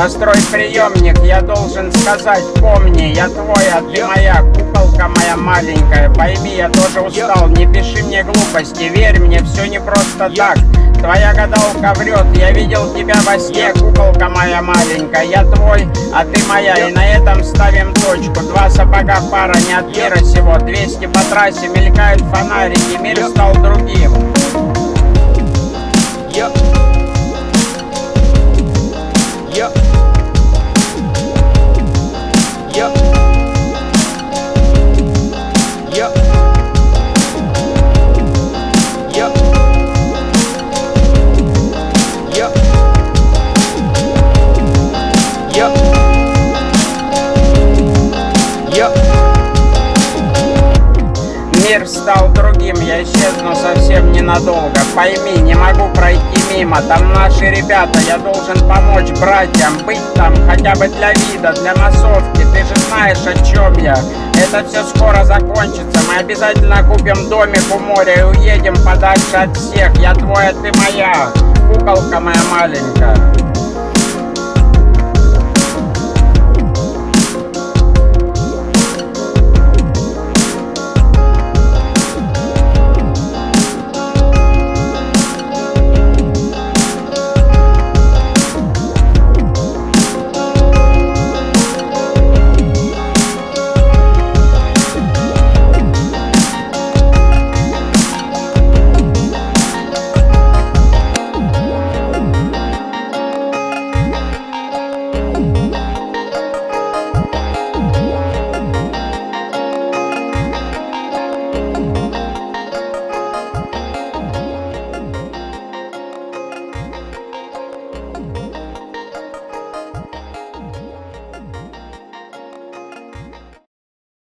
Настрой приемник, я должен сказать, помни, я твой, а ты моя, куколка моя маленькая. Пойми, я тоже устал, не пиши мне глупости, верь мне, все не просто так. Твоя гадалка врет, я видел тебя во сне, куколка моя маленькая. Я твой, а ты моя, и на этом ставим точку. Два сапога пара, не от мира сего. 200 по трассе мелькают фонарики, мир стал другим. Yep. Yeah. Мир стал другим, я исчезну совсем ненадолго. Пойми, не могу пройти мимо Там наши ребята, я должен помочь братьям Быть там хотя бы для вида, для массовки Ты же знаешь, о чем я. Это все скоро закончится Мы обязательно купим домик у моря И уедем подальше от всех. Я твой, а ты моя. Куколка моя маленькая